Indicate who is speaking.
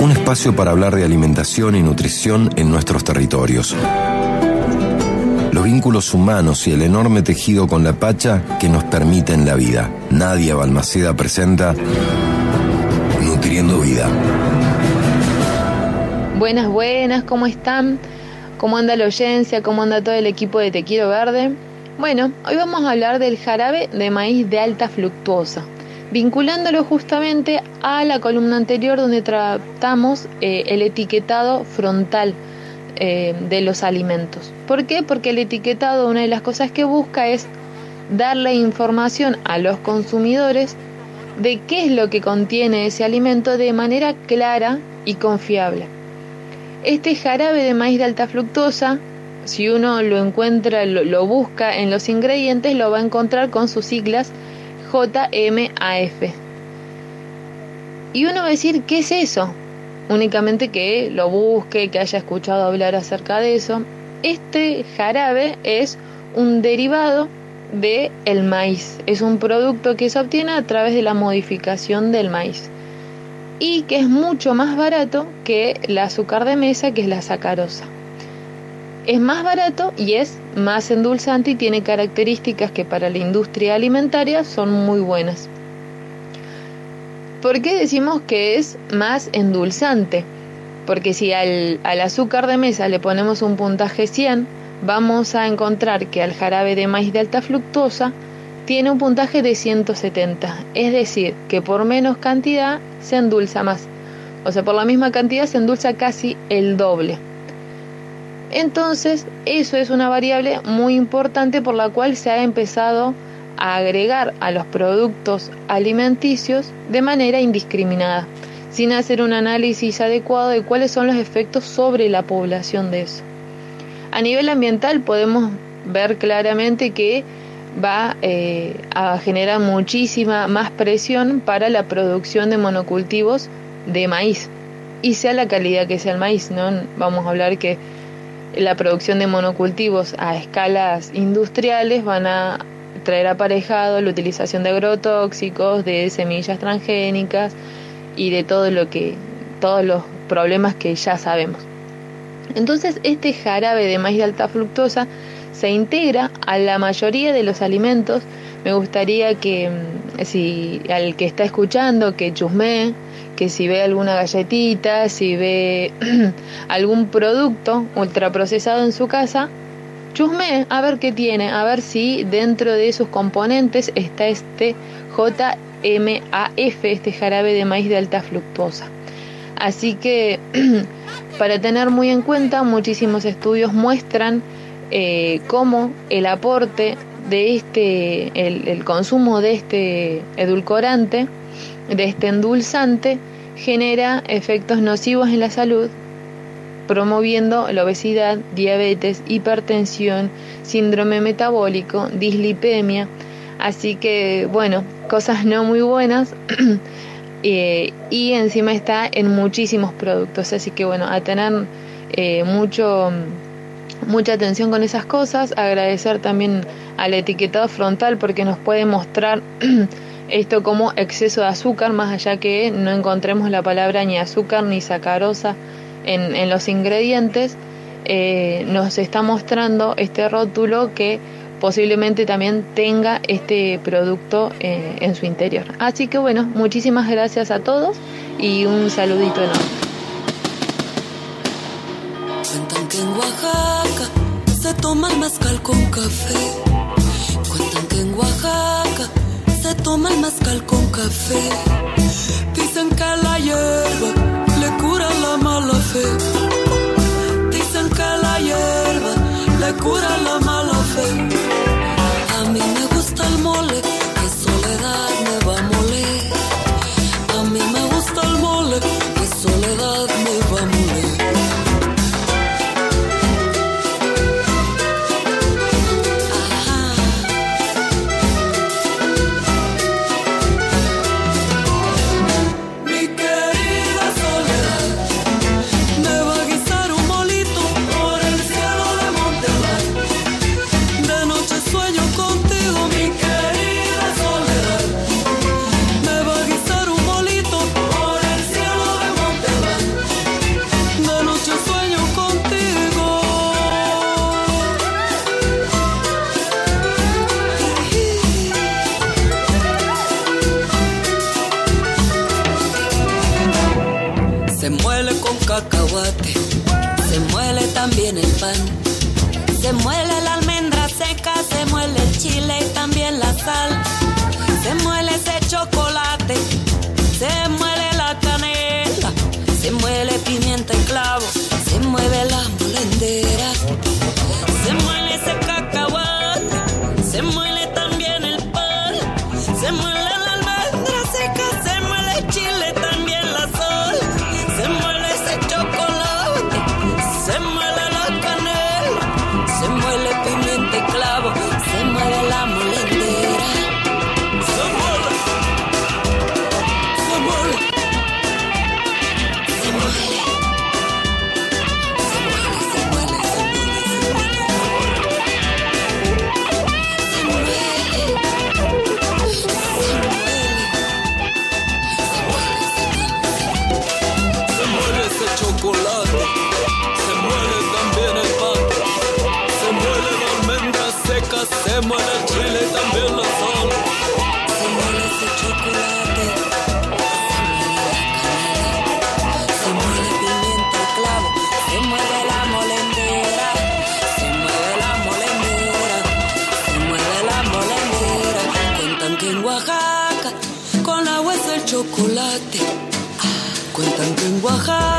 Speaker 1: Un espacio para hablar de alimentación y nutrición en nuestros territorios. Los vínculos humanos y el enorme tejido con la Pacha que nos permiten la vida. Nadia Balmaceda presenta Nutriendo Vida.
Speaker 2: Buenas, buenas, ¿cómo están? ¿Cómo anda la oyencia? ¿Cómo anda todo el equipo de Te Quiero Verde? Bueno, hoy vamos a hablar del jarabe de maíz de alta fructuosa, vinculándolo justamente a la columna anterior donde tratamos eh, el etiquetado frontal eh, de los alimentos. ¿Por qué? Porque el etiquetado, una de las cosas que busca es darle información a los consumidores de qué es lo que contiene ese alimento de manera clara y confiable. Este jarabe de maíz de alta fructosa si uno lo encuentra, lo, busca en los ingredientes, lo va a encontrar con sus siglas JMAF. Y uno va a decir, ¿qué es eso? Únicamente que lo busque, que haya escuchado hablar acerca de eso. Este jarabe es un derivado de el maíz. Es un producto que se obtiene a través de la modificación del maíz y que es mucho más barato que el azúcar de mesa, que es la sacarosa es más barato y es más endulzante y tiene características que para la industria alimentaria son muy buenas. ¿Por qué decimos que es más endulzante? Porque si al, azúcar de mesa le ponemos un puntaje 100, vamos a encontrar que al jarabe de maíz de alta fructosa tiene un puntaje de 170, es decir, que por menos cantidad se endulza más. O sea, por la misma cantidad se endulza casi el doble. Entonces, eso es una variable muy importante por la cual se ha empezado a agregar a los productos alimenticios de manera indiscriminada, sin hacer un análisis adecuado de cuáles son los efectos sobre la población de eso. A nivel ambiental podemos ver claramente que va eh, a generar muchísima más presión para la producción de monocultivos de maíz, y sea la calidad que sea el maíz, ¿no? Vamos a hablar que la producción de monocultivos a escalas industriales van a traer aparejado la utilización de agrotóxicos, de semillas transgénicas y de todo lo que todos los problemas que ya sabemos. Entonces, este jarabe de maíz de alta fructosa se integra a la mayoría de los alimentos. Me gustaría que mm, si al que está escuchando que chusme que si ve alguna galletita, si ve algún producto ultraprocesado en su casa, chusme a ver qué tiene, a ver si dentro de sus componentes está este JMAF, este jarabe de maíz de alta fructosa. Así que para tener muy en cuenta, muchísimos estudios muestran eh, cómo el aporte de este, el consumo de este edulcorante, de este endulzante, genera efectos nocivos en la salud, promoviendo la obesidad, diabetes, hipertensión, síndrome metabólico, dislipemia. Así que, bueno, cosas no muy buenas. Eh, y encima está en muchísimos productos. Así que, bueno, a tener eh, mucho, mucha atención con esas cosas. Agradecer también al etiquetado frontal porque nos puede mostrar esto como exceso de azúcar, más allá que no encontremos la palabra ni azúcar ni sacarosa en, los ingredientes, eh, nos está mostrando este rótulo que posiblemente también tenga este producto eh, en su interior. Así que bueno, muchísimas gracias a todos y un saludito enorme.
Speaker 3: Cuentan que en Oaxaca se toma el con café. Cuentan que en Oaxaca se toma el mezcal con café. Dicen que la hierba se muele con cacahuate, se muele también el pan, se muele la almendra seca, se muele el chile y también la sal, se muele ese chocolate, se muele la canela, se muele pimienta y clavo, se mueve la molendera, se muere también el pan, se muere la almendra seca, se muere el chile también la sal. Se muere ese chocolate, se muere la canela, se muere pimienta clavo, se muere la molendera, se muere la molendera, se muere la molendera. Cuentan que en Oaxaca con agua es el chocolate. Cuentan que en Oaxaca